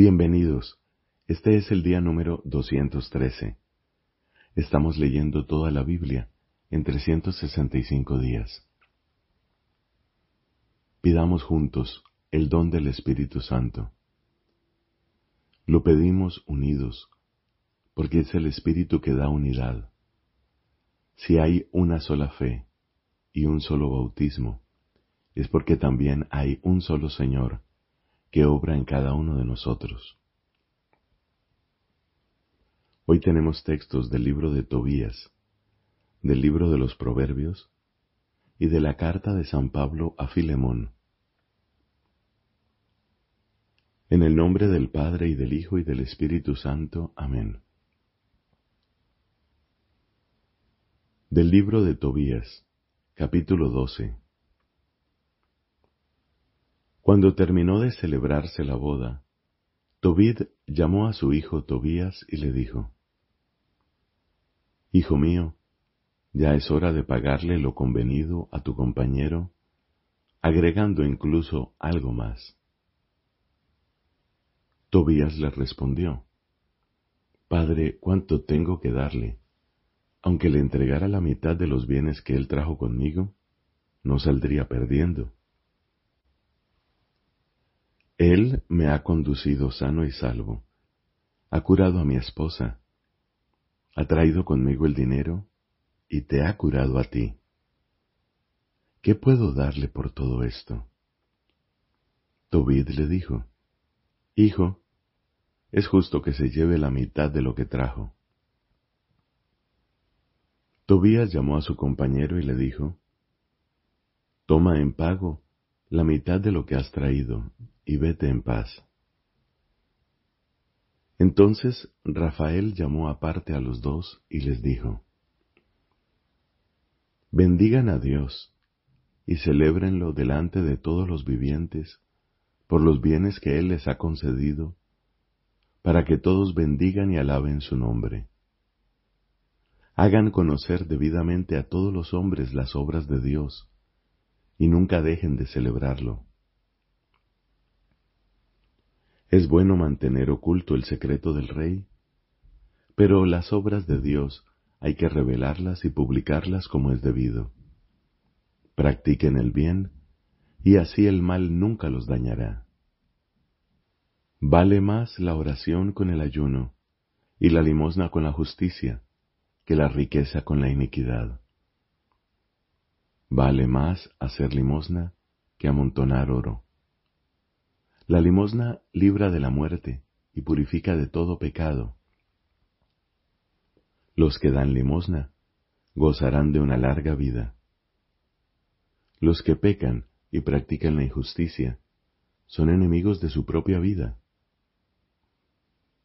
Bienvenidos. Este es el día número 213. Estamos leyendo toda la Biblia en 365 días. Pidamos juntos el don del Espíritu Santo. Lo pedimos unidos, porque es el Espíritu que da unidad. Si hay una sola fe y un solo bautismo, es porque también hay un solo Señor, que obra en cada uno de nosotros. Hoy tenemos textos del libro de Tobías, del libro de los Proverbios y de la carta de San Pablo a Filemón. En el nombre del Padre y del Hijo y del Espíritu Santo. Amén. Del libro de Tobías, capítulo 12. Cuando terminó de celebrarse la boda, Tobid llamó a su hijo Tobías y le dijo, Hijo mío, ya es hora de pagarle lo convenido a tu compañero, agregando incluso algo más. Tobías le respondió, Padre, ¿cuánto tengo que darle? Aunque le entregara la mitad de los bienes que él trajo conmigo, no saldría perdiendo. Él me ha conducido sano y salvo, ha curado a mi esposa, ha traído conmigo el dinero y te ha curado a ti. ¿Qué puedo darle por todo esto? Tobid le dijo, Hijo, es justo que se lleve la mitad de lo que trajo. Tobías llamó a su compañero y le dijo, Toma en pago la mitad de lo que has traído y vete en paz. Entonces Rafael llamó aparte a los dos y les dijo, Bendigan a Dios y celébrenlo delante de todos los vivientes por los bienes que Él les ha concedido, para que todos bendigan y alaben su nombre. Hagan conocer debidamente a todos los hombres las obras de Dios, y nunca dejen de celebrarlo. Es bueno mantener oculto el secreto del Rey, pero las obras de Dios hay que revelarlas y publicarlas como es debido. Practiquen el bien, y así el mal nunca los dañará. Vale más la oración con el ayuno, y la limosna con la justicia, que la riqueza con la iniquidad. Vale más hacer limosna que amontonar oro. La limosna libra de la muerte y purifica de todo pecado. Los que dan limosna gozarán de una larga vida. Los que pecan y practican la injusticia son enemigos de su propia vida.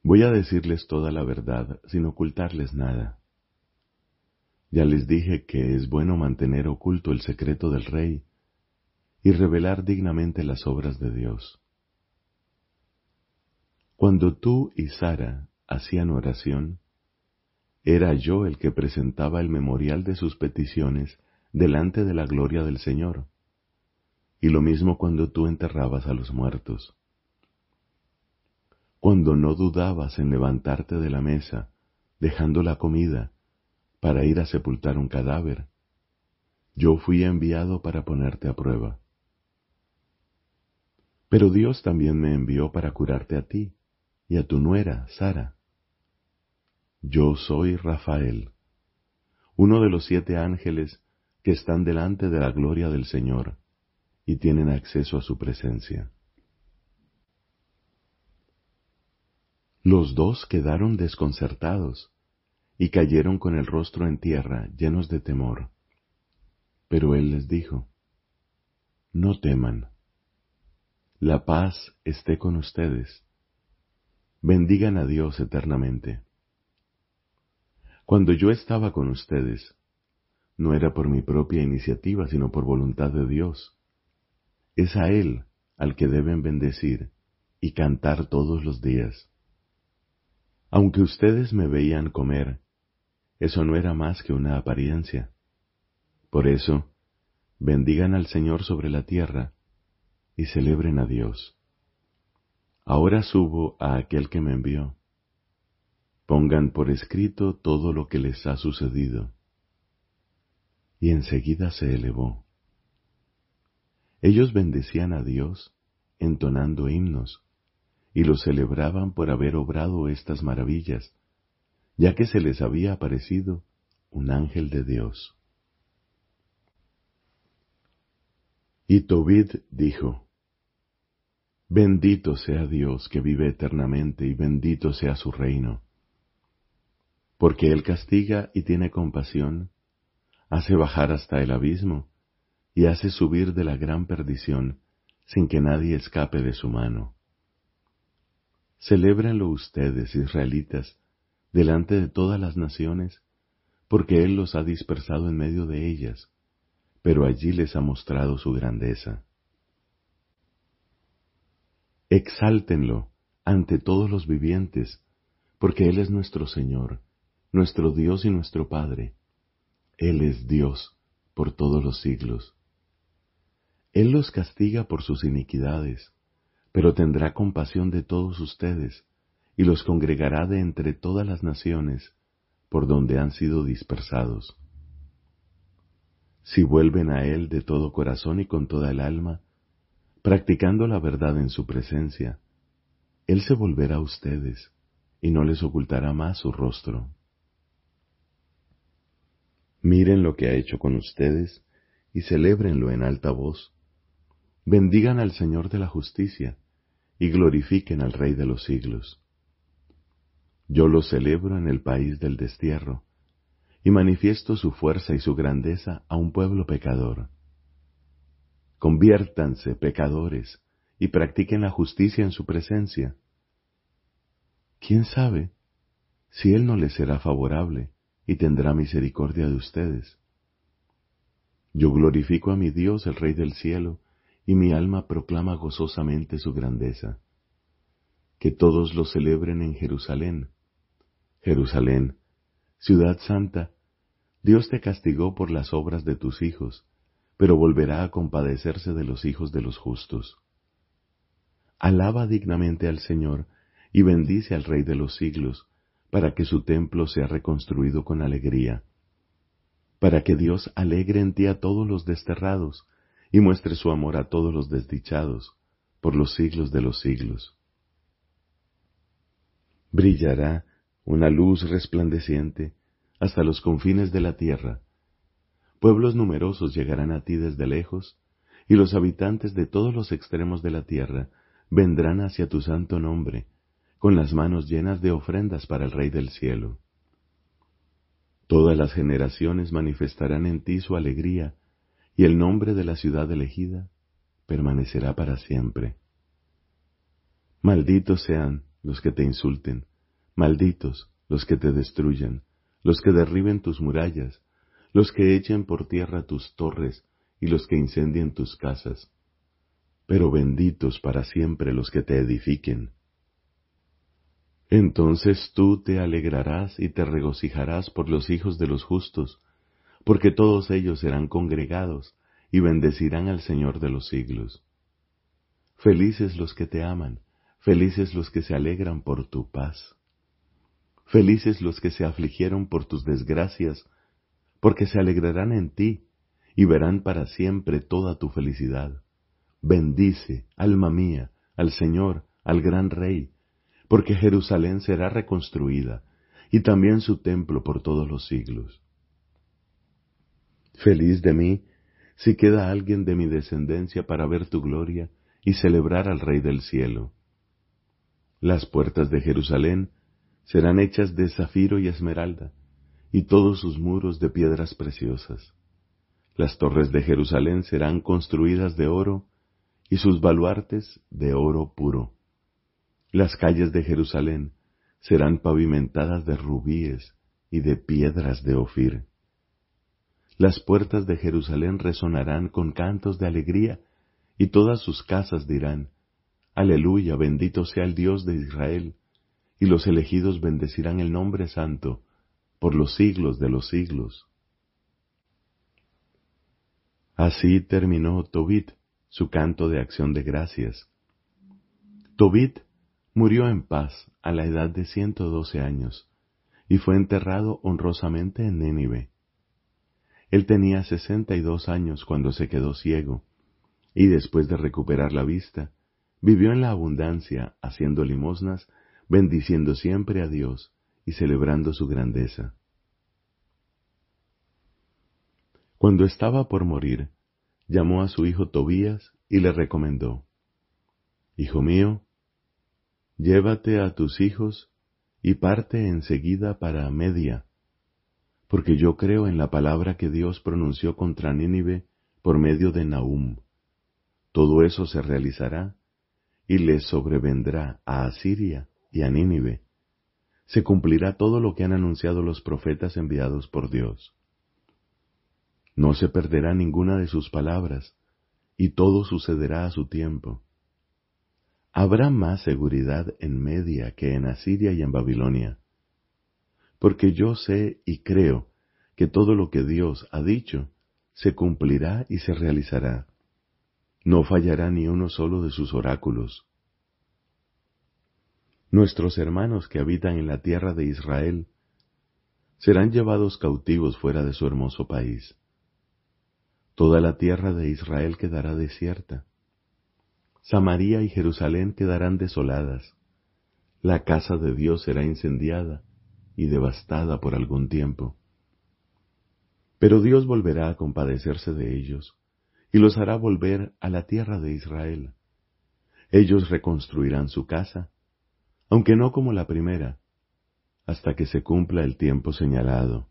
Voy a decirles toda la verdad sin ocultarles nada. Ya les dije que es bueno mantener oculto el secreto del Rey y revelar dignamente las obras de Dios. Cuando tú y Sara hacían oración, era yo el que presentaba el memorial de sus peticiones delante de la gloria del Señor, y lo mismo cuando tú enterrabas a los muertos. Cuando no dudabas en levantarte de la mesa, dejando la comida, para ir a sepultar un cadáver, yo fui enviado para ponerte a prueba. Pero Dios también me envió para curarte a ti y a tu nuera, Sara. Yo soy Rafael, uno de los siete ángeles que están delante de la gloria del Señor y tienen acceso a su presencia. Los dos quedaron desconcertados y cayeron con el rostro en tierra, llenos de temor. Pero él les dijo, No teman, la paz esté con ustedes bendigan a Dios eternamente. Cuando yo estaba con ustedes, no era por mi propia iniciativa, sino por voluntad de Dios. Es a Él al que deben bendecir y cantar todos los días. Aunque ustedes me veían comer, eso no era más que una apariencia. Por eso, bendigan al Señor sobre la tierra y celebren a Dios. Ahora subo a aquel que me envió. Pongan por escrito todo lo que les ha sucedido. Y enseguida se elevó. Ellos bendecían a Dios entonando himnos, y lo celebraban por haber obrado estas maravillas, ya que se les había aparecido un ángel de Dios. Y Tobit dijo, Bendito sea Dios que vive eternamente y bendito sea su reino. Porque Él castiga y tiene compasión, hace bajar hasta el abismo y hace subir de la gran perdición sin que nadie escape de su mano. Celébrenlo ustedes, israelitas, delante de todas las naciones, porque Él los ha dispersado en medio de ellas, pero allí les ha mostrado su grandeza. Exáltenlo ante todos los vivientes, porque Él es nuestro Señor, nuestro Dios y nuestro Padre. Él es Dios por todos los siglos. Él los castiga por sus iniquidades, pero tendrá compasión de todos ustedes, y los congregará de entre todas las naciones por donde han sido dispersados. Si vuelven a Él de todo corazón y con toda el alma, practicando la verdad en su presencia, Él se volverá a ustedes y no les ocultará más su rostro. Miren lo que ha hecho con ustedes y celébrenlo en alta voz. Bendigan al Señor de la justicia y glorifiquen al Rey de los siglos. Yo lo celebro en el país del destierro y manifiesto su fuerza y su grandeza a un pueblo pecador. Conviértanse, pecadores, y practiquen la justicia en su presencia. ¿Quién sabe si Él no les será favorable y tendrá misericordia de ustedes? Yo glorifico a mi Dios, el Rey del cielo, y mi alma proclama gozosamente su grandeza. Que todos lo celebren en Jerusalén. Jerusalén, ciudad santa, Dios te castigó por las obras de tus hijos, pero volverá a compadecerse de los hijos de los justos. Alaba dignamente al Señor y bendice al Rey de los siglos, para que su templo sea reconstruido con alegría, para que Dios alegre en ti a todos los desterrados y muestre su amor a todos los desdichados por los siglos de los siglos. Brillará una luz resplandeciente hasta los confines de la tierra, Pueblos numerosos llegarán a ti desde lejos, y los habitantes de todos los extremos de la tierra vendrán hacia tu santo nombre, con las manos llenas de ofrendas para el Rey del cielo. Todas las generaciones manifestarán en ti su alegría, y el nombre de la ciudad elegida permanecerá para siempre. Malditos sean los que te insulten, malditos los que te destruyan, los que derriben tus murallas, los que echen por tierra tus torres y los que incendien tus casas, pero benditos para siempre los que te edifiquen. Entonces tú te alegrarás y te regocijarás por los hijos de los justos, porque todos ellos serán congregados y bendecirán al Señor de los siglos. Felices los que te aman, felices los que se alegran por tu paz. Felices los que se afligieron por tus desgracias, porque se alegrarán en ti y verán para siempre toda tu felicidad. Bendice, alma mía, al Señor, al gran Rey, porque Jerusalén será reconstruida, y también su templo por todos los siglos. Feliz de mí si queda alguien de mi descendencia para ver tu gloria y celebrar al Rey del cielo. Las puertas de Jerusalén serán hechas de zafiro y esmeralda, y todos sus muros de piedras preciosas. Las torres de Jerusalén serán construidas de oro, y sus baluartes de oro puro. Las calles de Jerusalén serán pavimentadas de rubíes y de piedras de Ofir. Las puertas de Jerusalén resonarán con cantos de alegría, y todas sus casas dirán, Aleluya, bendito sea el Dios de Israel, y los elegidos bendecirán el nombre santo por los siglos de los siglos. Así terminó Tobit su canto de acción de gracias. Tobit murió en paz a la edad de ciento doce años y fue enterrado honrosamente en Nínive. Él tenía sesenta y dos años cuando se quedó ciego, y después de recuperar la vista, vivió en la abundancia, haciendo limosnas, bendiciendo siempre a Dios y celebrando su grandeza. Cuando estaba por morir, llamó a su hijo Tobías y le recomendó, Hijo mío, llévate a tus hijos y parte enseguida para Media, porque yo creo en la palabra que Dios pronunció contra Nínive por medio de Nahum. Todo eso se realizará y les sobrevendrá a Asiria y a Nínive. Se cumplirá todo lo que han anunciado los profetas enviados por Dios. No se perderá ninguna de sus palabras, y todo sucederá a su tiempo. Habrá más seguridad en Media que en Asiria y en Babilonia, porque yo sé y creo que todo lo que Dios ha dicho se cumplirá y se realizará. No fallará ni uno solo de sus oráculos. Nuestros hermanos que habitan en la tierra de Israel serán llevados cautivos fuera de su hermoso país. Toda la tierra de Israel quedará desierta. Samaria y Jerusalén quedarán desoladas. La casa de Dios será incendiada y devastada por algún tiempo. Pero Dios volverá a compadecerse de ellos y los hará volver a la tierra de Israel. Ellos reconstruirán su casa, aunque no como la primera, hasta que se cumpla el tiempo señalado.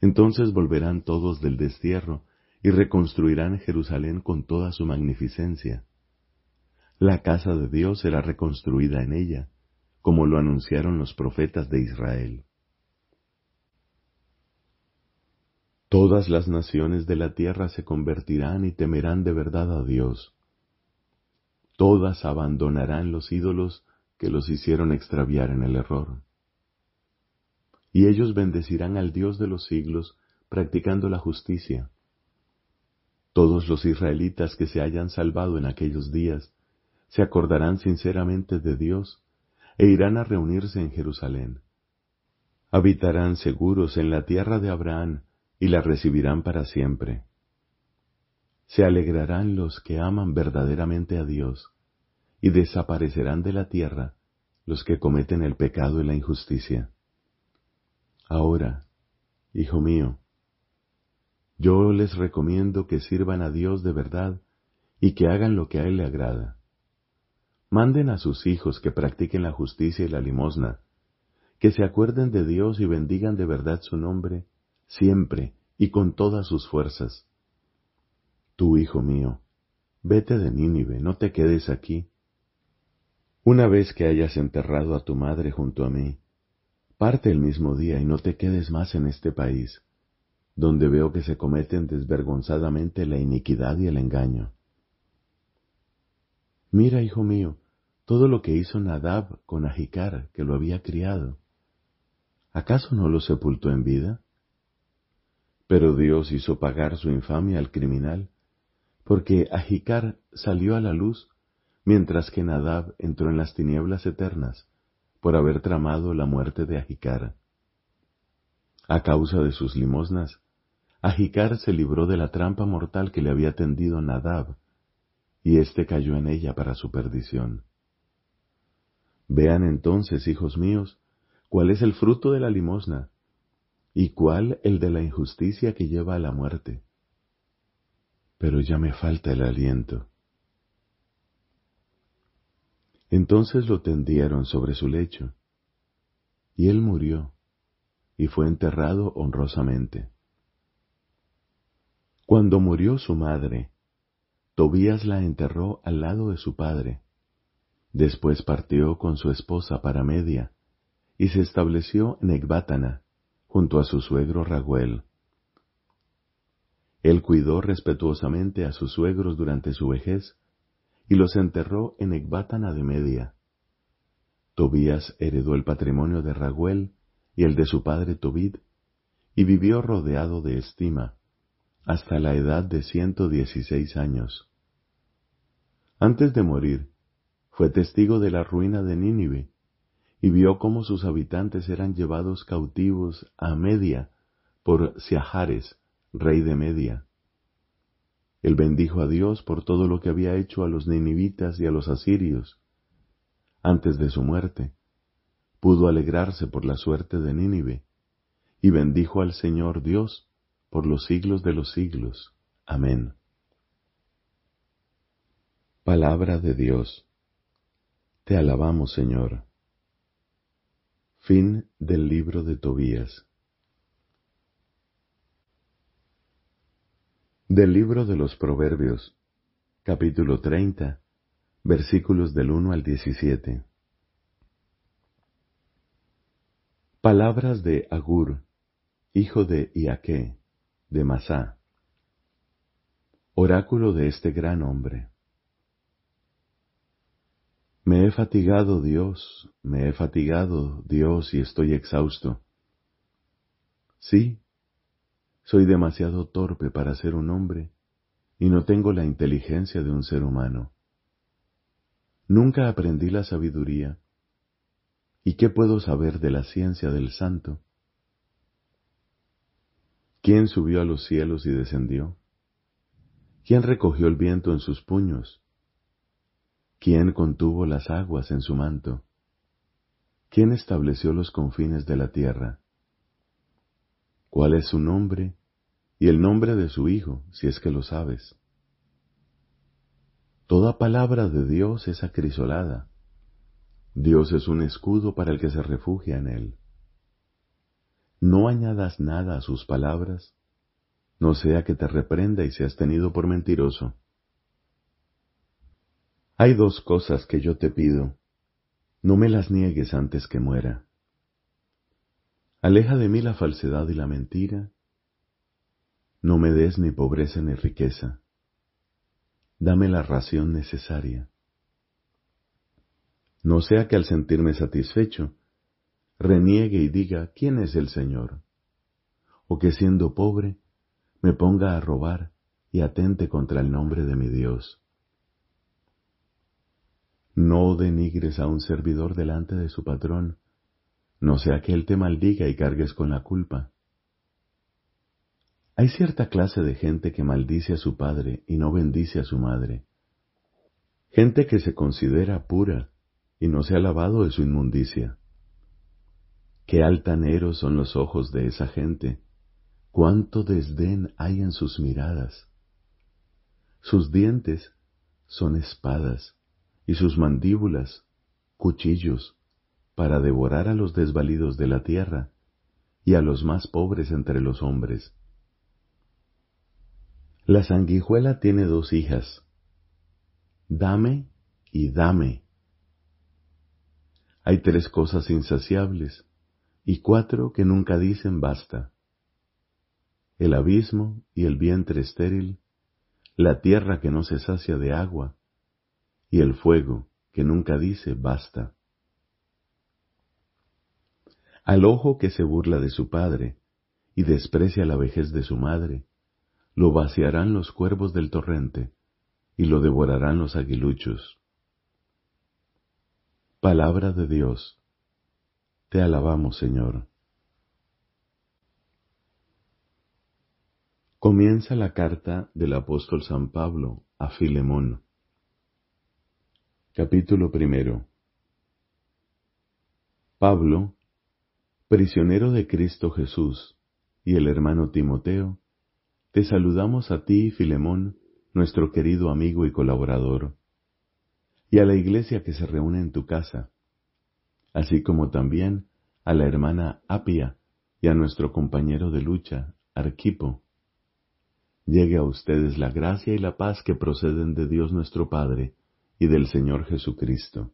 Entonces volverán todos del destierro y reconstruirán Jerusalén con toda su magnificencia. La casa de Dios será reconstruida en ella, como lo anunciaron los profetas de Israel. Todas las naciones de la tierra se convertirán y temerán de verdad a Dios. Todas abandonarán los ídolos que los hicieron extraviar en el error. Y ellos bendecirán al Dios de los siglos, practicando la justicia todos los israelitas que se hayan salvado en aquellos días se acordarán sinceramente de Dios e irán a reunirse en Jerusalén. Habitarán seguros en la tierra de Abraham y la recibirán para siempre. Se alegrarán los que aman verdaderamente a Dios y desaparecerán de la tierra los que cometen el pecado y la injusticia. Ahora, hijo mío, yo les recomiendo que sirvan a Dios de verdad y que hagan lo que a Él le agrada. Manden a sus hijos que practiquen la justicia y la limosna, que se acuerden de Dios y bendigan de verdad su nombre, siempre y con todas sus fuerzas. Tú, hijo mío, vete de Nínive, no te quedes aquí. Una vez que hayas enterrado a tu madre junto a mí, parte el mismo día y no te quedes más en este país donde veo que se cometen desvergonzadamente la iniquidad y el engaño. Mira, hijo mío, todo lo que hizo Nadab con Ajicar, que lo había criado. ¿Acaso no lo sepultó en vida? Pero Dios hizo pagar su infamia al criminal, porque Ajicar salió a la luz, mientras que Nadab entró en las tinieblas eternas, por haber tramado la muerte de Ajicar. A causa de sus limosnas, Ajicar se libró de la trampa mortal que le había tendido Nadab, y éste cayó en ella para su perdición. Vean entonces, hijos míos, cuál es el fruto de la limosna, y cuál el de la injusticia que lleva a la muerte. Pero ya me falta el aliento. Entonces lo tendieron sobre su lecho, y él murió, y fue enterrado honrosamente. Cuando murió su madre, Tobías la enterró al lado de su padre. Después partió con su esposa para Media y se estableció en Ecbátana, junto a su suegro Raguel. Él cuidó respetuosamente a sus suegros durante su vejez y los enterró en Ecbátana de Media. Tobías heredó el patrimonio de Raguel y el de su padre Tobid, y vivió rodeado de estima hasta la edad de ciento dieciséis años. Antes de morir, fue testigo de la ruina de Nínive y vio cómo sus habitantes eran llevados cautivos a Media por Siahares, rey de Media. Él bendijo a Dios por todo lo que había hecho a los ninivitas y a los asirios. Antes de su muerte, pudo alegrarse por la suerte de Nínive, y bendijo al Señor Dios por los siglos de los siglos. Amén. Palabra de Dios. Te alabamos, Señor. Fin del libro de Tobías. Del libro de los Proverbios, capítulo 30, versículos del 1 al 17. Palabras de Agur, hijo de Iaque, de Masá. Oráculo de este gran hombre. Me he fatigado, Dios, me he fatigado, Dios, y estoy exhausto. Sí, soy demasiado torpe para ser un hombre, y no tengo la inteligencia de un ser humano. Nunca aprendí la sabiduría. ¿Y qué puedo saber de la ciencia del santo? ¿Quién subió a los cielos y descendió? ¿Quién recogió el viento en sus puños? ¿Quién contuvo las aguas en su manto? ¿Quién estableció los confines de la tierra? ¿Cuál es su nombre y el nombre de su Hijo, si es que lo sabes? Toda palabra de Dios es acrisolada. Dios es un escudo para el que se refugia en él. No añadas nada a sus palabras, no sea que te reprenda y seas tenido por mentiroso. Hay dos cosas que yo te pido, no me las niegues antes que muera. Aleja de mí la falsedad y la mentira, no me des ni pobreza ni riqueza, dame la ración necesaria. No sea que al sentirme satisfecho, reniegue y diga, ¿quién es el Señor? O que siendo pobre, me ponga a robar y atente contra el nombre de mi Dios. No denigres a un servidor delante de su patrón, no sea que él te maldiga y cargues con la culpa. Hay cierta clase de gente que maldice a su padre y no bendice a su madre. Gente que se considera pura y no se ha lavado de su inmundicia. Qué altaneros son los ojos de esa gente, cuánto desdén hay en sus miradas. Sus dientes son espadas y sus mandíbulas cuchillos para devorar a los desvalidos de la tierra y a los más pobres entre los hombres. La sanguijuela tiene dos hijas. Dame y dame. Hay tres cosas insaciables y cuatro que nunca dicen basta. El abismo y el vientre estéril, la tierra que no se sacia de agua, y el fuego que nunca dice basta. Al ojo que se burla de su padre y desprecia la vejez de su madre, lo vaciarán los cuervos del torrente y lo devorarán los aguiluchos. Palabra de Dios. Te alabamos, Señor. Comienza la carta del apóstol San Pablo a Filemón. Capítulo primero. Pablo, prisionero de Cristo Jesús, y el hermano Timoteo, te saludamos a ti, Filemón, nuestro querido amigo y colaborador, y a la iglesia que se reúne en tu casa, así como también a la hermana Apia y a nuestro compañero de lucha, Arquipo. Llegue a ustedes la gracia y la paz que proceden de Dios nuestro Padre, y del Señor Jesucristo.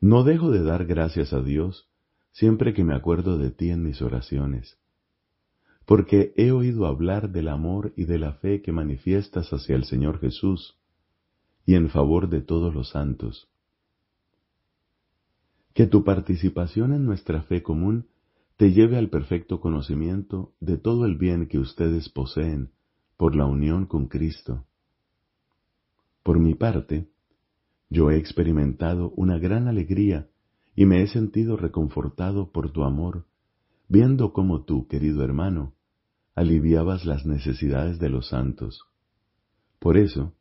No dejo de dar gracias a Dios siempre que me acuerdo de ti en mis oraciones, porque he oído hablar del amor y de la fe que manifiestas hacia el Señor Jesús y en favor de todos los santos. Que tu participación en nuestra fe común te lleve al perfecto conocimiento de todo el bien que ustedes poseen por la unión con Cristo Por mi parte, yo he experimentado una gran alegría y me he sentido reconfortado por tu amor, viendo cómo tú, querido hermano, aliviabas las necesidades de los santos. Por eso,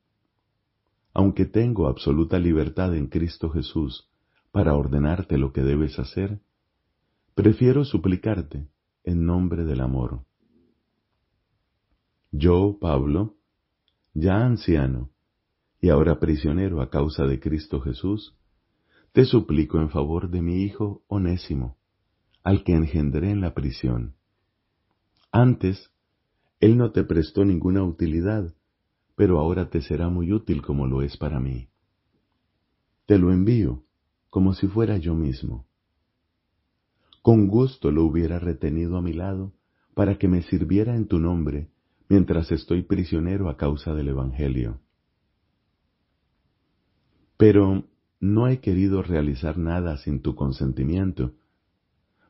aunque tengo absoluta libertad en Cristo Jesús para ordenarte lo que debes hacer, prefiero suplicarte en nombre del amor. Yo, Pablo, ya anciano y ahora prisionero a causa de Cristo Jesús, te suplico en favor de mi hijo Onésimo, al que engendré en la prisión. Antes, él no te prestó ninguna utilidad, pero ahora te será muy útil como lo es para mí. Te lo envío como si fuera yo mismo. Con gusto lo hubiera retenido a mi lado para que me sirviera en tu nombre mientras estoy prisionero a causa del Evangelio. Pero no he querido realizar nada sin tu consentimiento,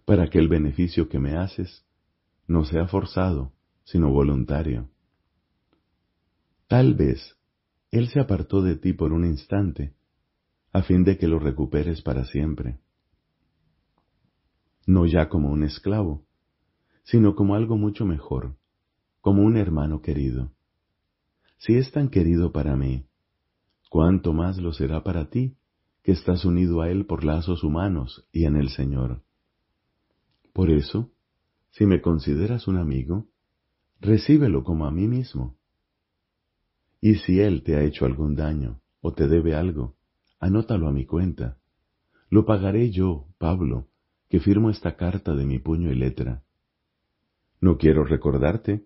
para que el beneficio que me haces no sea forzado, sino voluntario. Tal vez Él se apartó de ti por un instante, a fin de que lo recuperes para siempre. No ya como un esclavo, sino como algo mucho mejor, como un hermano querido. Si es tan querido para mí, cuánto más lo será para ti, que estás unido a Él por lazos humanos y en el Señor. Por eso, si me consideras un amigo, recíbelo como a mí mismo. Y si Él te ha hecho algún daño o te debe algo, anótalo a mi cuenta. Lo pagaré yo, Pablo, que firmo esta carta de mi puño y letra. No quiero recordarte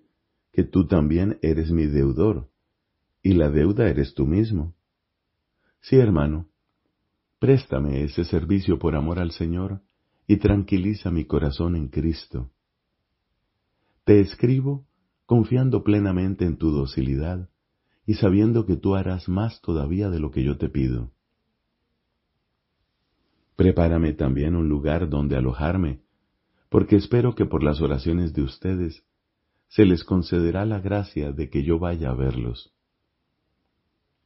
que tú también eres mi deudor, y la deuda eres tú mismo. Sí, hermano, préstame ese servicio por amor al Señor y tranquiliza mi corazón en Cristo. Te escribo confiando plenamente en tu docilidad y sabiendo que tú harás más todavía de lo que yo te pido. Prepárame también un lugar donde alojarme, porque espero que por las oraciones de ustedes se les concederá la gracia de que yo vaya a verlos.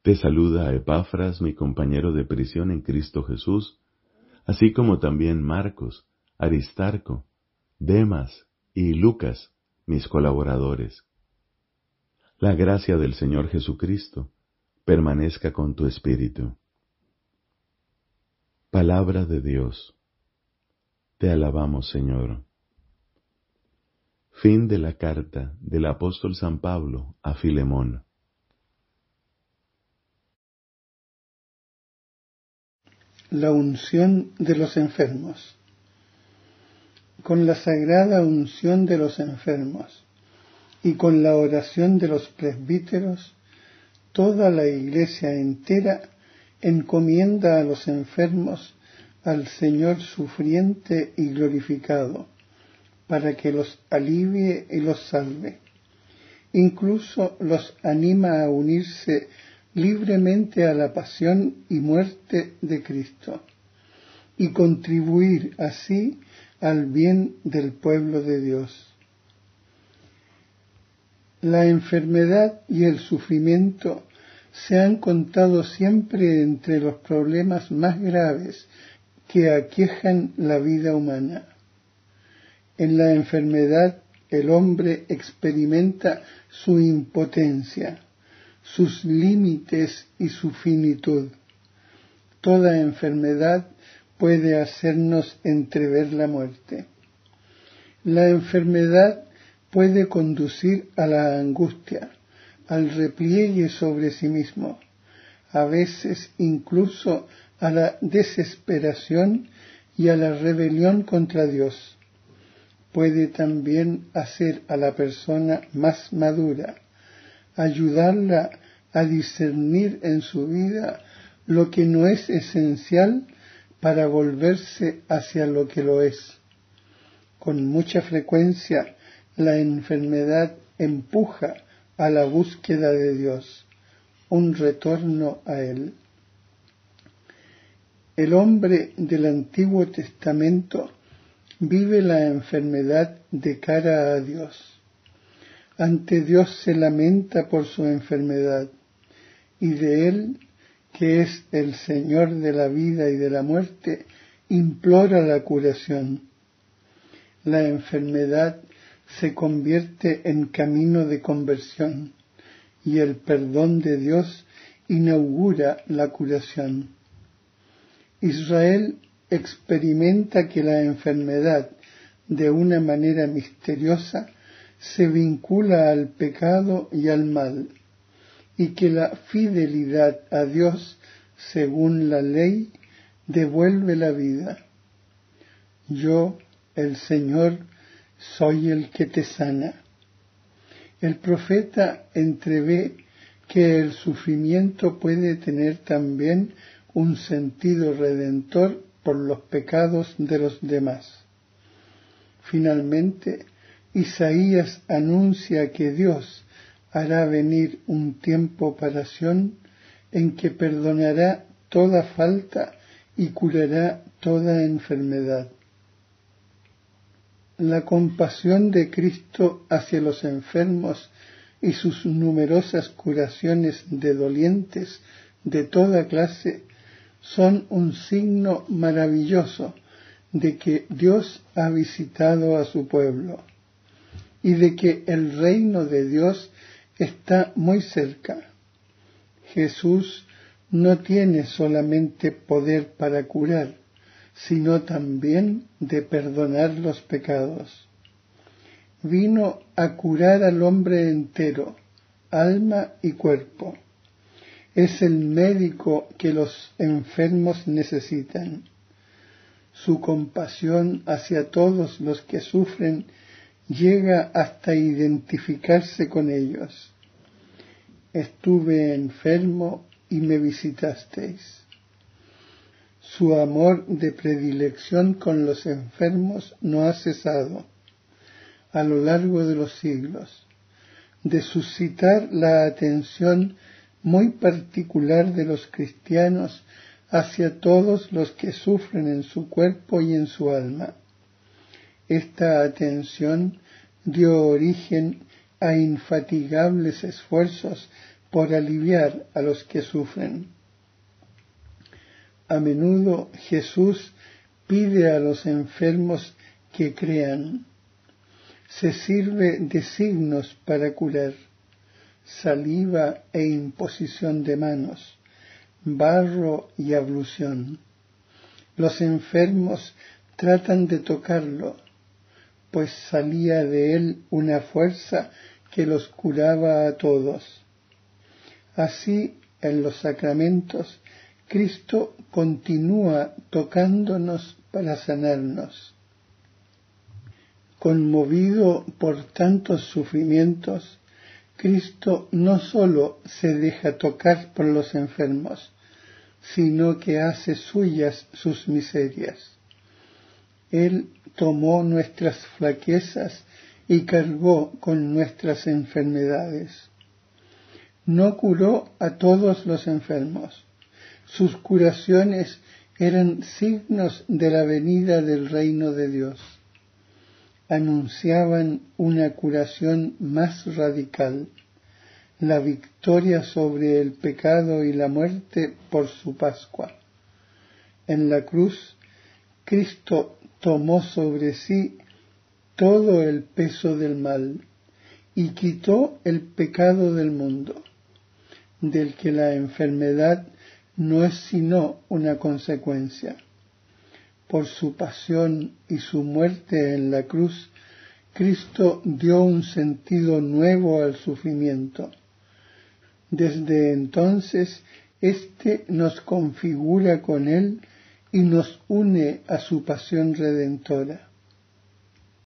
Te saluda Epafras, mi compañero de prisión en Cristo Jesús, así como también Marcos, Aristarco, Demas y Lucas, mis colaboradores. La gracia del Señor Jesucristo permanezca con tu espíritu. Palabra de Dios. Te alabamos, Señor. Fin de la carta del apóstol San Pablo a Filemón. La unción de los enfermos. Con la sagrada unción de los enfermos y con la oración de los presbíteros, toda la iglesia entera encomienda a los enfermos al Señor sufriente y glorificado, para que los alivie y los salve. Incluso los anima a unirse libremente a la pasión y muerte de Cristo y contribuir así al bien del pueblo de Dios. La enfermedad y el sufrimiento se han contado siempre entre los problemas más graves que aquejan la vida humana. En la enfermedad el hombre experimenta su impotencia, sus límites y su finitud. Toda enfermedad puede hacernos entrever la muerte. La enfermedad puede conducir a la angustia, al repliegue sobre sí mismo, a veces incluso a la desesperación y a la rebelión contra Dios. Puede también hacer a la persona más madura, ayudarla a discernir en su vida lo que no es esencial para volverse hacia lo que lo es. Con mucha frecuencia la enfermedad empuja a la búsqueda de Dios, un retorno a Él. El hombre del Antiguo Testamento vive la enfermedad de cara a Dios ante Dios se lamenta por su enfermedad y de Él, que es el Señor de la vida y de la muerte, implora la curación. La enfermedad se convierte en camino de conversión y el perdón de Dios inaugura la curación. Israel experimenta que la enfermedad, de una manera misteriosa, se vincula al pecado y al mal, y que la fidelidad a Dios, según la ley, devuelve la vida. Yo, el Señor, soy el que te sana. El profeta entrevé que el sufrimiento puede tener también un sentido redentor por los pecados de los demás. Finalmente, Isaías anuncia que Dios hará venir un tiempo para Sion en que perdonará toda falta y curará toda enfermedad. La compasión de Cristo hacia los enfermos y sus numerosas curaciones de dolientes de toda clase son un signo maravilloso de que Dios ha visitado a su pueblo y de que el reino de Dios está muy cerca. Jesús no tiene solamente poder para curar, sino también de perdonar los pecados. Vino a curar al hombre entero, alma y cuerpo. Es el médico que los enfermos necesitan. Su compasión hacia todos los que sufren llega hasta identificarse con ellos. Estuve enfermo y me visitasteis. Su amor de predilección con los enfermos no ha cesado a lo largo de los siglos, de suscitar la atención muy particular de los cristianos hacia todos los que sufren en su cuerpo y en su alma. Esta atención dio origen a infatigables esfuerzos por aliviar a los que sufren. A menudo Jesús pide a los enfermos que crean. Se sirve de signos para curar, saliva e imposición de manos, barro y ablución. Los enfermos tratan de tocarlo, pues salía de él una fuerza que los curaba a todos. Así, en los sacramentos, Cristo continúa tocándonos para sanarnos. Conmovido por tantos sufrimientos, Cristo no sólo se deja tocar por los enfermos, sino que hace suyas sus miserias. Él tomó nuestras flaquezas y cargó con nuestras enfermedades. No curó a todos los enfermos. Sus curaciones eran signos de la venida del reino de Dios. Anunciaban una curación más radical, la victoria sobre el pecado y la muerte por su Pascua. En la cruz, Cristo tomó sobre sí todo el peso del mal y quitó el pecado del mundo, del que la enfermedad no es sino una consecuencia. Por su pasión y su muerte en la cruz, Cristo dio un sentido nuevo al sufrimiento. Desde entonces, éste nos configura con Él y nos une a su pasión redentora.